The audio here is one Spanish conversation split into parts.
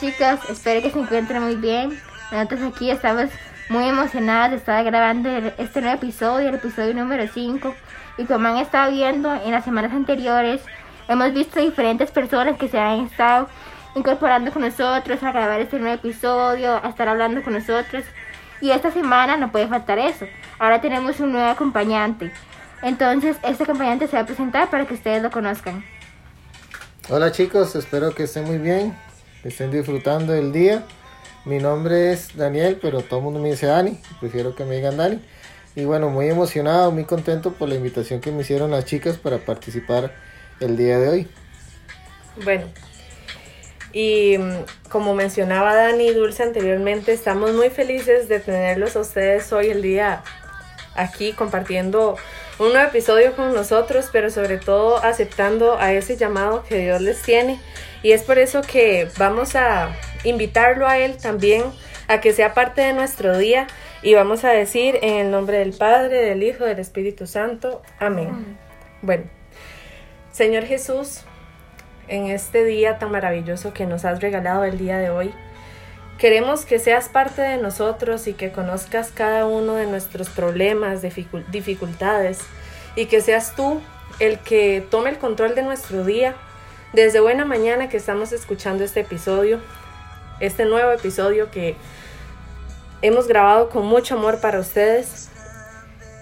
chicos, espero que se encuentren muy bien. Nosotros aquí estamos muy emocionadas de estar grabando este nuevo episodio, el episodio número 5. Y como han estado viendo en las semanas anteriores, hemos visto diferentes personas que se han estado incorporando con nosotros a grabar este nuevo episodio, a estar hablando con nosotros. Y esta semana no puede faltar eso. Ahora tenemos un nuevo acompañante. Entonces, este acompañante se va a presentar para que ustedes lo conozcan. Hola chicos, espero que estén muy bien, estén disfrutando del día. Mi nombre es Daniel, pero todo el mundo me dice Dani, prefiero que me digan Dani. Y bueno, muy emocionado, muy contento por la invitación que me hicieron las chicas para participar el día de hoy. Bueno, y mm, como mencionaba Dani Dulce anteriormente, estamos muy felices de tenerlos a ustedes hoy el día aquí compartiendo un nuevo episodio con nosotros, pero sobre todo aceptando a ese llamado que Dios les tiene. Y es por eso que vamos a invitarlo a Él también a que sea parte de nuestro día y vamos a decir en el nombre del Padre, del Hijo, del Espíritu Santo. Amén. Bueno, Señor Jesús, en este día tan maravilloso que nos has regalado el día de hoy, Queremos que seas parte de nosotros y que conozcas cada uno de nuestros problemas, dificultades y que seas tú el que tome el control de nuestro día. Desde buena mañana que estamos escuchando este episodio, este nuevo episodio que hemos grabado con mucho amor para ustedes,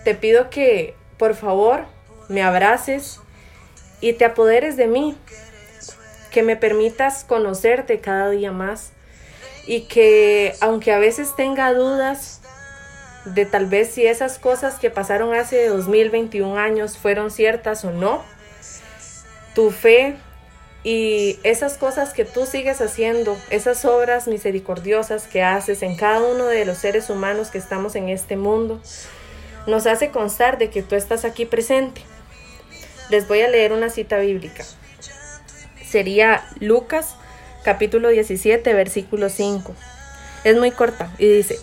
te pido que por favor me abraces y te apoderes de mí, que me permitas conocerte cada día más y que aunque a veces tenga dudas de tal vez si esas cosas que pasaron hace 2021 años fueron ciertas o no, tu fe y esas cosas que tú sigues haciendo, esas obras misericordiosas que haces en cada uno de los seres humanos que estamos en este mundo, nos hace constar de que tú estás aquí presente. Les voy a leer una cita bíblica. Sería Lucas capítulo 17, versículo 5. Es muy corta y dice,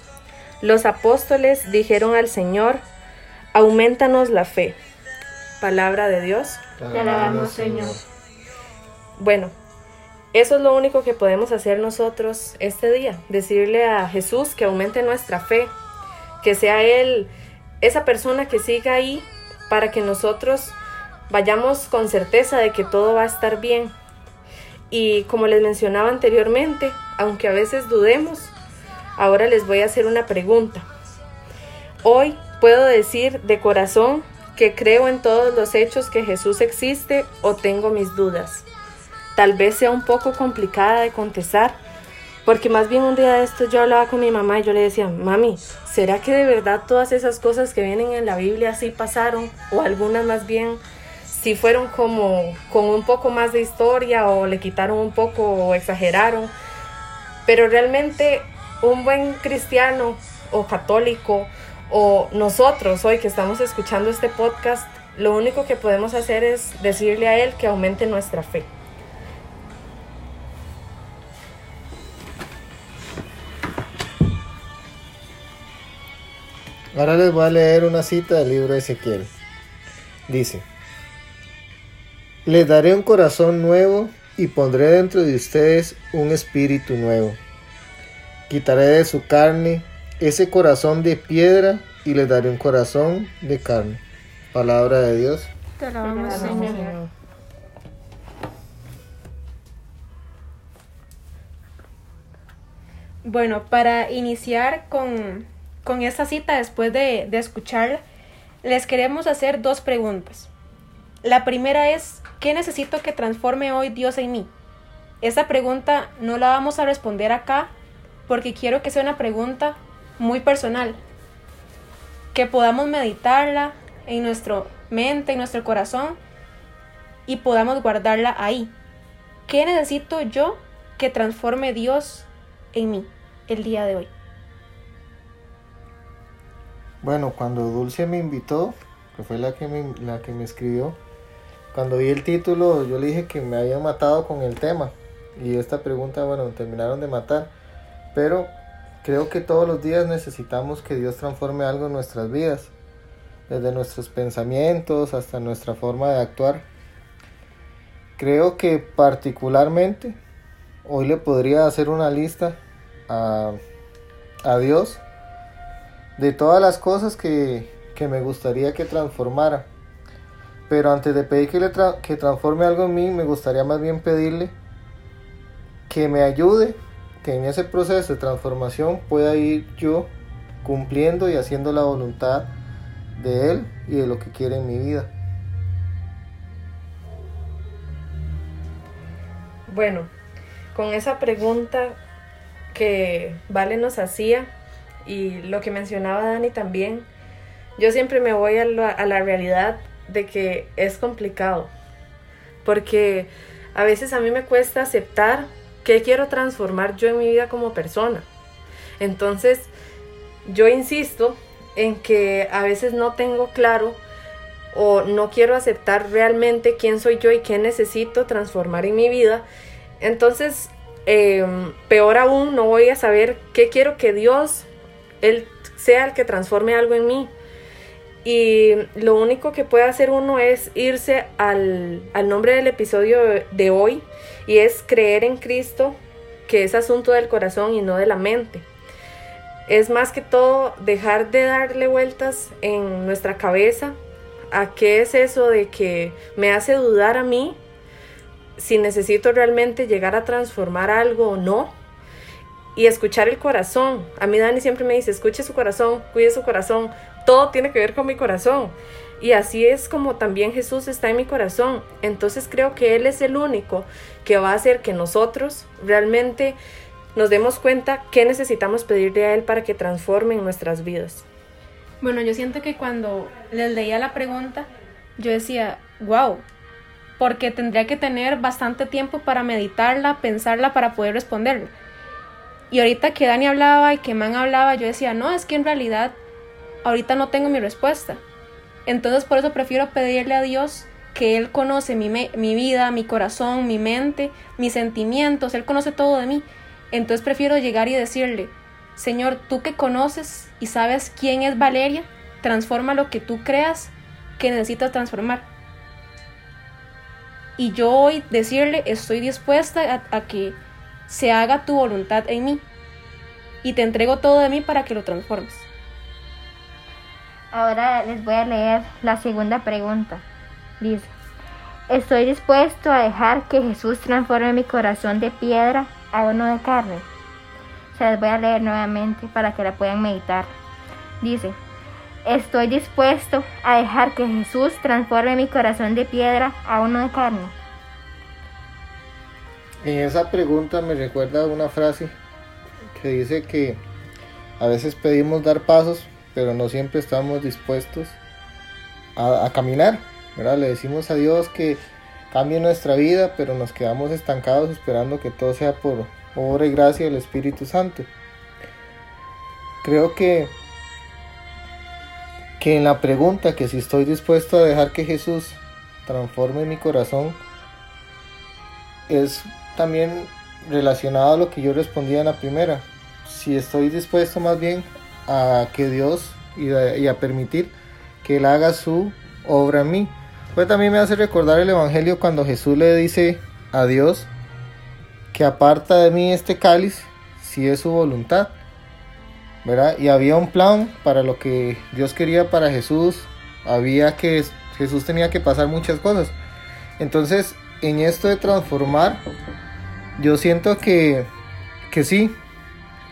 los apóstoles dijeron al Señor, aumentanos la fe. Palabra de Dios. Te alabamos, Señor. Bueno, eso es lo único que podemos hacer nosotros este día, decirle a Jesús que aumente nuestra fe, que sea Él esa persona que siga ahí para que nosotros vayamos con certeza de que todo va a estar bien, y como les mencionaba anteriormente, aunque a veces dudemos, ahora les voy a hacer una pregunta. Hoy puedo decir de corazón que creo en todos los hechos que Jesús existe o tengo mis dudas. Tal vez sea un poco complicada de contestar, porque más bien un día de esto yo hablaba con mi mamá y yo le decía, mami, ¿será que de verdad todas esas cosas que vienen en la Biblia así pasaron? O algunas más bien si fueron como con un poco más de historia o le quitaron un poco o exageraron. Pero realmente un buen cristiano o católico o nosotros hoy que estamos escuchando este podcast, lo único que podemos hacer es decirle a Él que aumente nuestra fe. Ahora les voy a leer una cita del libro de Ezequiel. Dice, les daré un corazón nuevo y pondré dentro de ustedes un espíritu nuevo. Quitaré de su carne ese corazón de piedra y les daré un corazón de carne. Palabra de Dios. Te alabamos, Señor. Bueno, para iniciar con, con esta cita, después de, de escucharla, les queremos hacer dos preguntas. La primera es, ¿qué necesito que transforme hoy Dios en mí? Esa pregunta no la vamos a responder acá porque quiero que sea una pregunta muy personal, que podamos meditarla en nuestra mente, en nuestro corazón y podamos guardarla ahí. ¿Qué necesito yo que transforme Dios en mí el día de hoy? Bueno, cuando Dulce me invitó, que fue la que me, la que me escribió, cuando vi el título, yo le dije que me habían matado con el tema. Y esta pregunta, bueno, terminaron de matar. Pero creo que todos los días necesitamos que Dios transforme algo en nuestras vidas. Desde nuestros pensamientos hasta nuestra forma de actuar. Creo que particularmente hoy le podría hacer una lista a, a Dios de todas las cosas que, que, me gustaría que transformara. Pero antes de pedir que, le que transforme algo en mí, me gustaría más bien pedirle que me ayude, que en ese proceso de transformación pueda ir yo cumpliendo y haciendo la voluntad de Él y de lo que quiere en mi vida. Bueno, con esa pregunta que Vale nos hacía y lo que mencionaba Dani también, yo siempre me voy a la, realidad de que es complicado, porque a veces a mí me cuesta aceptar que quiero transformar yo en mi vida como persona. Entonces, yo insisto en que a veces no tengo claro o no quiero aceptar realmente quién soy yo y qué necesito transformar en mi vida. Entonces, eh, peor aún, no voy a saber qué quiero que Dios, Él sea el que transforme algo en mí. Y lo único que puede hacer uno es irse al, al nombre del episodio de hoy y es creer en Cristo, que es asunto del corazón y no de la mente. Es más que todo dejar de darle vueltas en nuestra cabeza a qué es eso de que me hace dudar a mí si necesito realmente llegar a transformar algo o no. Y escuchar el corazón. A mí Dani siempre me dice, escuche su corazón, cuide su corazón. Todo tiene que ver con mi corazón. Y así es como también Jesús está en mi corazón. Entonces creo que Él es el único que va a hacer que nosotros realmente nos demos cuenta qué necesitamos pedirle a Él para que transforme en nuestras vidas. Bueno, yo siento que cuando les leía la pregunta, yo decía, wow, porque tendría que tener bastante tiempo para meditarla, pensarla, para poder responderla. Y ahorita que Dani hablaba y que Man hablaba, yo decía, no, es que en realidad ahorita no tengo mi respuesta. Entonces por eso prefiero pedirle a Dios que Él conoce mi, mi vida, mi corazón, mi mente, mis sentimientos, Él conoce todo de mí. Entonces prefiero llegar y decirle, Señor, tú que conoces y sabes quién es Valeria, transforma lo que tú creas que necesitas transformar. Y yo hoy decirle, estoy dispuesta a, a, que se haga tu voluntad en mí. Y te entrego todo de mí para que lo transformes. Ahora les voy a leer la segunda pregunta. Dice, estoy dispuesto a dejar que Jesús transforme mi corazón de piedra a uno de carne. Se les voy a leer nuevamente para que la puedan meditar. Dice, estoy dispuesto a dejar que Jesús transforme mi corazón de piedra a uno de carne. En esa pregunta me recuerda una frase que dice que a veces pedimos dar pasos, pero no siempre estamos dispuestos a, caminar. Le decimos a Dios que cambie nuestra vida, pero nos quedamos estancados esperando que todo sea por obra y gracia del Espíritu Santo. Creo que que en la pregunta que si estoy dispuesto a dejar que Jesús transforme mi corazón es también relacionado a lo que yo respondía en la primera. Si estoy dispuesto más bien a que Dios y a, permitir que Él haga su obra en mí. Pues también me hace recordar el Evangelio cuando Jesús le dice a Dios que aparta de mí este cáliz si es su voluntad. ¿verdad? Y había un plan para lo que Dios quería para Jesús. Había que Jesús tenía que pasar muchas cosas. Entonces, en esto de transformar, yo siento que, que sí,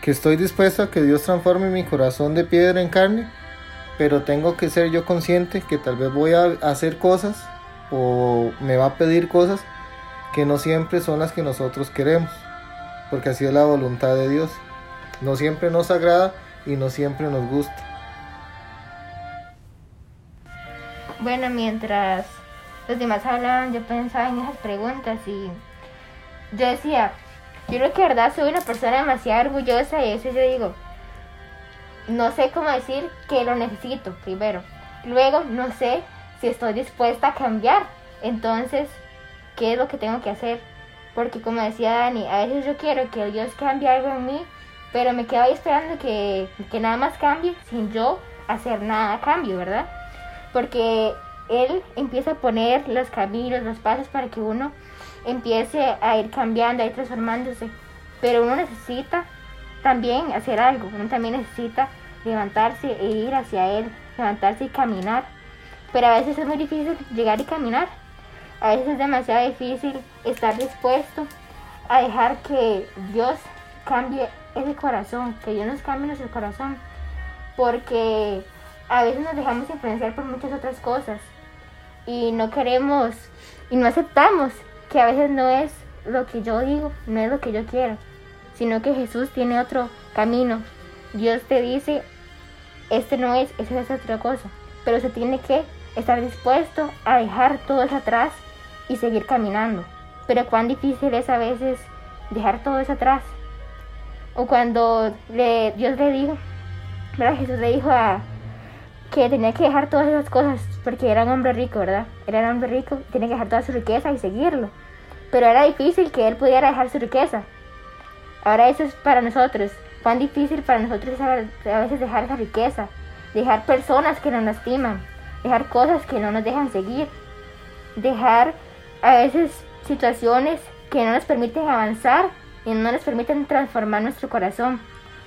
que estoy dispuesto a que Dios transforme mi corazón de piedra en carne, pero tengo que ser yo consciente que tal vez voy a hacer cosas o me va a pedir cosas que no siempre son las que nosotros queremos, porque así es la voluntad de Dios. No siempre nos agrada y no siempre nos gusta. Bueno, mientras los demás hablaban, yo pensaba en esas preguntas y yo decía, yo creo que de verdad soy una persona demasiado orgullosa y eso yo digo, no sé cómo decir que lo necesito primero. Luego, no sé si estoy dispuesta a cambiar. Entonces, ¿qué es lo que tengo que hacer? Porque como decía Dani, a veces yo quiero que Dios cambie algo en mí, pero me quedo ahí esperando que, que nada más cambie sin yo hacer nada a cambio, ¿verdad? Porque Él empieza a poner los caminos, los pasos para que uno empiece a ir cambiando, a ir transformándose. Pero uno necesita también hacer algo, uno también necesita levantarse e ir hacia Él, levantarse y caminar. Pero a veces es muy difícil llegar y caminar. A veces es demasiado difícil estar dispuesto a dejar que Dios cambie ese corazón, que Dios nos cambie nuestro corazón. Porque a veces nos dejamos influenciar por muchas otras cosas y no queremos y no aceptamos que a veces no es lo que yo digo, no es lo que yo quiero, sino que Jesús tiene otro camino. Dios te dice, este no es, esa es otra cosa, pero se tiene que estar dispuesto a dejar todo eso atrás y seguir caminando. Pero cuán difícil es a veces dejar todo eso atrás. O cuando le, Dios le dijo, ¿verdad? Jesús le dijo a, que tenía que dejar todas esas cosas porque era un hombre rico, ¿verdad? Era un hombre rico, tenía que dejar toda su riqueza y seguirlo. Pero era difícil que él pudiera dejar su riqueza. Ahora eso es para nosotros. Cuán difícil para nosotros a veces dejar esa riqueza, dejar personas que nos lastiman, dejar cosas que no nos dejan seguir, dejar a veces situaciones que no nos permiten avanzar y no nos permiten transformar nuestro corazón.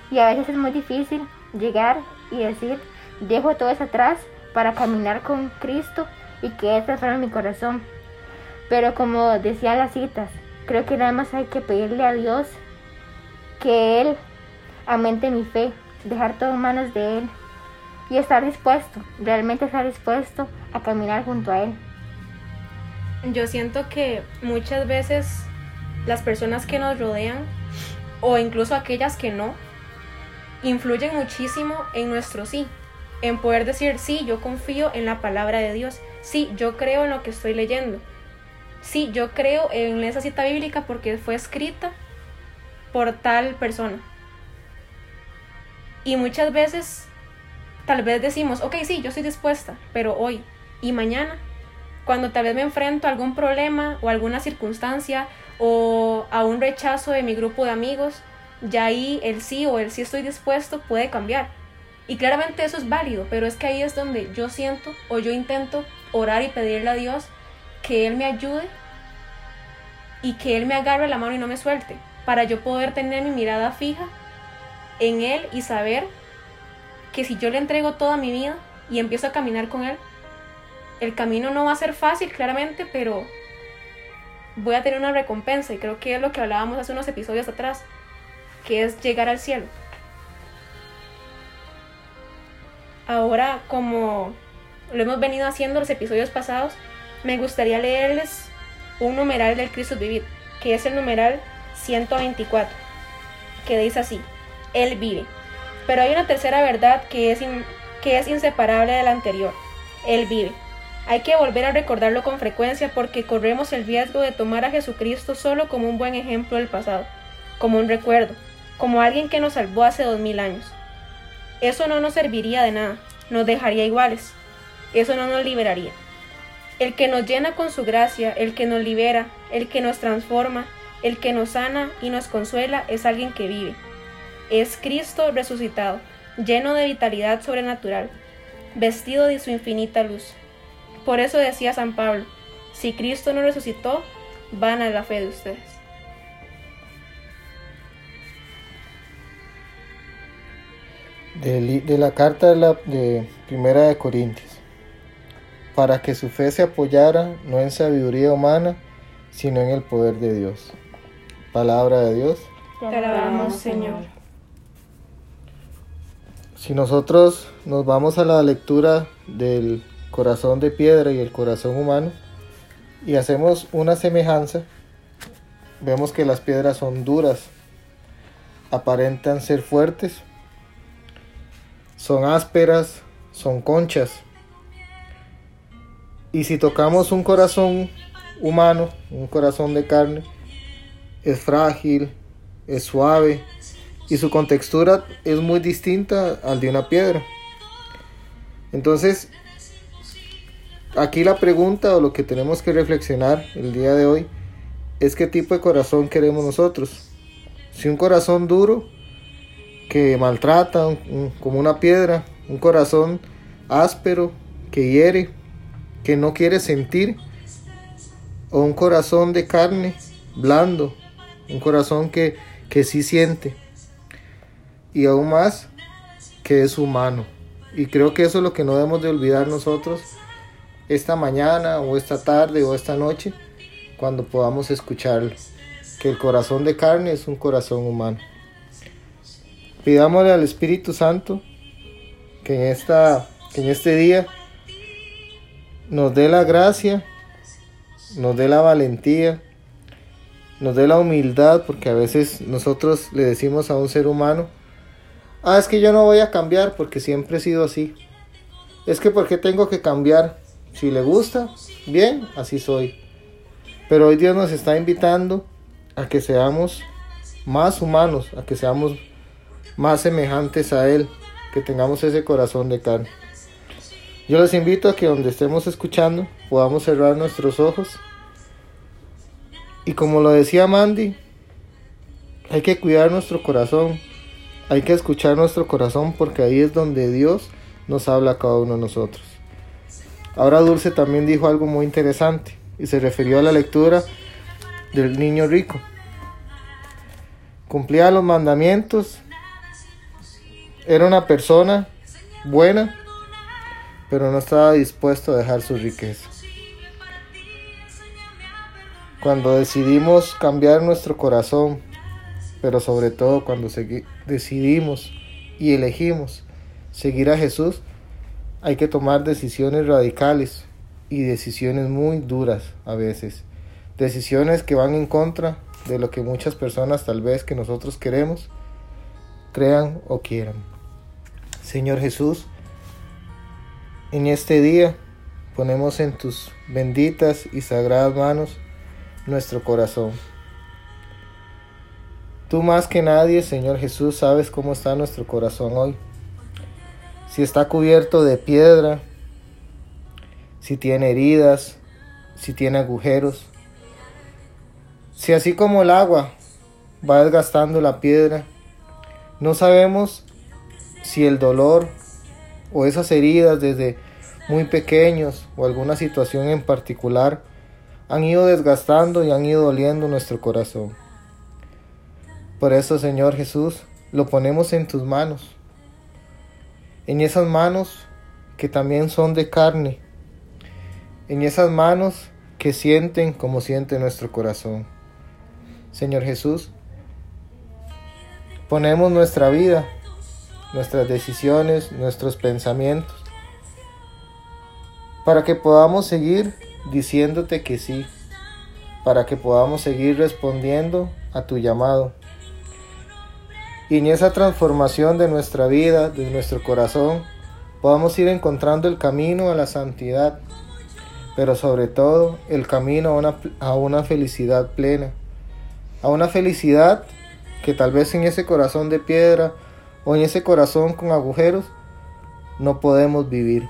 Y a veces es muy difícil llegar y decir, Dejo todo eso atrás para caminar con Cristo y que Él transforme mi corazón. Pero como decía las citas, creo que nada más hay que pedirle a Dios que Él aumente mi fe, dejar todo en manos de Él y estar dispuesto, realmente estar dispuesto a caminar junto a Él. Yo siento que muchas veces las personas que nos rodean, o incluso aquellas que no, influyen muchísimo en nuestro sí en poder decir, sí, yo confío en la palabra de Dios, sí, yo creo en lo que estoy leyendo, sí, yo creo en esa cita bíblica porque fue escrita por tal persona. Y muchas veces tal vez decimos, ok, sí, yo estoy dispuesta, pero hoy y mañana, cuando tal vez me enfrento a algún problema o alguna circunstancia o a un rechazo de mi grupo de amigos, ya ahí el sí o el sí estoy dispuesto puede cambiar y claramente eso es válido, pero es que ahí es donde yo siento o yo intento orar y pedirle a Dios que Él me ayude y que Él me agarre la mano y no me suelte, para yo poder tener mi mirada fija en Él y saber que si yo le entrego toda mi vida y empiezo a caminar con Él, el camino no va a ser fácil, claramente, pero voy a tener una recompensa y creo que es lo que hablábamos hace unos episodios atrás, que es llegar al cielo. ahora como lo hemos venido haciendo los episodios pasados, me gustaría leerles un numeral del Cristo Vivir, que es el numeral 124, que dice así, Él vive. Pero hay una tercera verdad que es, que es inseparable de la anterior, Él vive. Hay que volver a recordarlo con frecuencia porque corremos el riesgo de tomar a Jesucristo solo como un buen ejemplo del pasado, como un recuerdo, como alguien que nos salvó hace dos mil años. Eso no nos serviría de nada, nos dejaría iguales, eso no nos liberaría. El que nos llena con su gracia, el que nos libera, el que nos transforma, el que nos sana y nos consuela es alguien que vive. Es Cristo resucitado, lleno de vitalidad sobrenatural, vestido de su infinita luz. Por eso decía San Pablo, si Cristo no resucitó, van a la fe de ustedes. de, la carta de, la, Primera de Corintios, para que su fe se apoyara no en sabiduría humana, sino en el poder de Dios. Palabra de Dios. Te alabamos, Señor. Si nosotros nos vamos a la lectura del corazón de piedra y el corazón humano y hacemos una semejanza, vemos que las piedras son duras, aparentan ser fuertes, son ásperas, son conchas. Y si tocamos un corazón humano, un corazón de carne, es frágil, es suave y su contextura es muy distinta al de una piedra. Entonces, aquí la pregunta o lo que tenemos que reflexionar el día de hoy es qué tipo de corazón queremos nosotros. Si un corazón duro que maltrata como una piedra, un corazón áspero que hiere, que no quiere sentir o un corazón de carne blando, un corazón que, que sí siente y aún más que es humano. Y creo que eso es lo que no debemos de olvidar nosotros esta mañana o esta tarde o esta noche cuando podamos escucharlo. Que el corazón de carne es un corazón humano. Pidámosle al Espíritu Santo que en, esta, que en este día nos dé la gracia, nos dé la valentía, nos dé la humildad, porque a veces nosotros le decimos a un ser humano, ah, es que yo no voy a cambiar porque siempre he sido así. Es que porque tengo que cambiar. Si le gusta, bien, así soy. Pero hoy Dios nos está invitando a que seamos más humanos, a que seamos más semejantes a Él, que tengamos ese corazón de carne. Yo les invito a que donde estemos escuchando podamos cerrar nuestros ojos. Y como lo decía Mandy, hay que cuidar nuestro corazón, hay que escuchar nuestro corazón porque ahí es donde Dios nos habla a cada uno de nosotros. Ahora Dulce también dijo algo muy interesante y se refirió a la lectura del niño rico. Cumplía los mandamientos, era una persona buena, pero no estaba dispuesto a dejar su riqueza. Cuando decidimos cambiar nuestro corazón, pero sobre todo cuando decidimos y elegimos seguir a Jesús, hay que tomar decisiones radicales y decisiones muy duras a veces. Decisiones que van en contra de lo que muchas personas tal vez que nosotros queremos, crean o quieran. Señor Jesús, en este día ponemos en tus benditas y sagradas manos nuestro corazón. Tú más que nadie, Señor Jesús, sabes cómo está nuestro corazón hoy. Si está cubierto de piedra, si tiene heridas, si tiene agujeros. Si así como el agua va desgastando la piedra, no sabemos si el dolor o esas heridas desde muy pequeños o alguna situación en particular han ido desgastando y han ido doliendo nuestro corazón. Por eso, Señor Jesús, lo ponemos en tus manos, en esas manos que también son de carne, en esas manos que sienten como siente nuestro corazón. Señor Jesús, ponemos nuestra vida, nuestras decisiones, nuestros pensamientos, para que podamos seguir diciéndote que sí, para que podamos seguir respondiendo a tu llamado. Y en esa transformación de nuestra vida, de nuestro corazón, podamos ir encontrando el camino a la santidad, pero sobre todo el camino a una, a una felicidad plena, a una felicidad que tal vez en ese corazón de piedra o en ese corazón con agujeros no podemos vivir.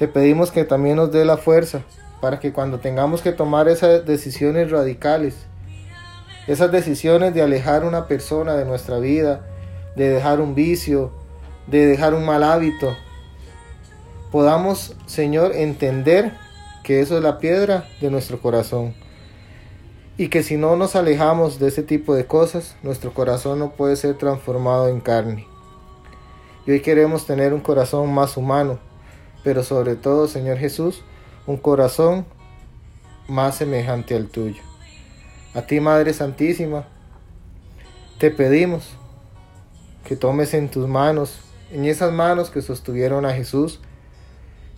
Te pedimos que también nos dé la fuerza para que cuando tengamos que tomar esas decisiones radicales, esas decisiones de alejar una persona de nuestra vida, de dejar un vicio, de dejar un mal hábito, podamos, Señor, entender que eso es la piedra de nuestro corazón. Y que si no nos alejamos de ese tipo de cosas, nuestro corazón no puede ser transformado en carne. Y hoy queremos tener un corazón más humano, pero sobre todo, Señor Jesús, un corazón más semejante al tuyo. A ti, Madre Santísima, te pedimos que tomes en tus manos, en esas manos que sostuvieron a Jesús,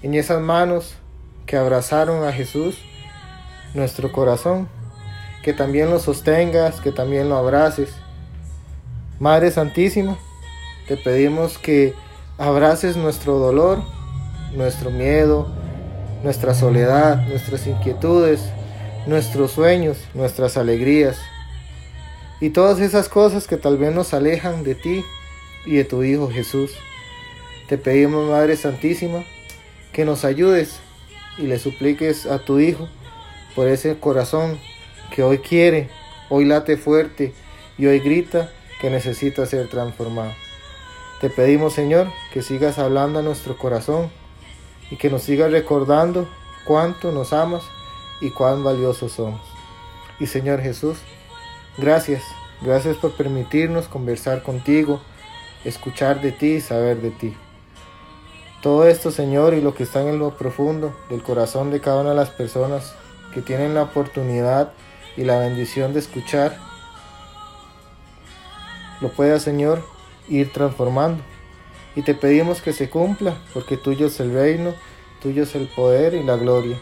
en esas manos que abrazaron a Jesús, nuestro corazón, que también lo sostengas, que también lo abraces. Madre Santísima, te pedimos que abraces nuestro dolor, nuestro miedo, nuestra soledad, nuestras inquietudes, nuestros sueños, nuestras alegrías y todas esas cosas que tal vez nos alejan de ti y de tu Hijo Jesús. Te pedimos, Madre Santísima, que nos ayudes y le supliques a tu Hijo por ese corazón que hoy quiere, hoy late fuerte y hoy grita que necesita ser transformado. Te pedimos, Señor, que sigas hablando a nuestro corazón y que nos sigas recordando cuánto nos amas y cuán valiosos somos. Y Señor Jesús, gracias, gracias por permitirnos conversar contigo, escuchar de ti y saber de ti. Todo esto, Señor, y lo que está en lo profundo del corazón de cada una de las personas que tienen la oportunidad y la bendición de escuchar, lo pueda, Señor, ir transformando. Y te pedimos que se cumpla, porque tuyo es el reino, tuyo es el poder y la gloria,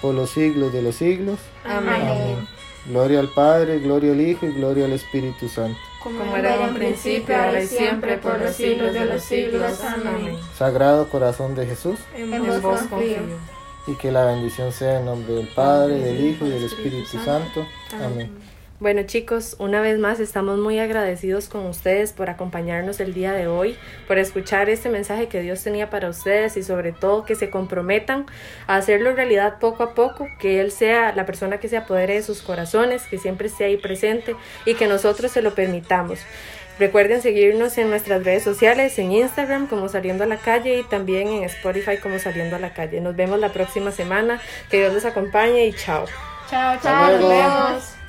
por los siglos de los siglos. Amén. Gloria al Padre, gloria al Hijo y gloria al Espíritu Santo. Como era en un principio, ahora y siempre, por los siglos de los siglos. Amén. Sagrado corazón de Jesús, En vos confío. y que la bendición sea en nombre del Padre, del Hijo y del Espíritu Santo. Amén. Bueno chicos, una vez más estamos muy agradecidos con ustedes por acompañarnos el día de hoy, por escuchar este mensaje que Dios tenía para ustedes y sobre todo que se comprometan a hacerlo realidad poco a poco, que Él sea la persona que se apodere de sus corazones, que siempre esté ahí presente y que nosotros se lo permitamos. Recuerden seguirnos en nuestras redes sociales, en Instagram como Saliendo a la Calle y también en Spotify como Saliendo a la Calle. Nos vemos la próxima semana. Que Dios les acompañe y chao. Chao, Chao, nos vemos.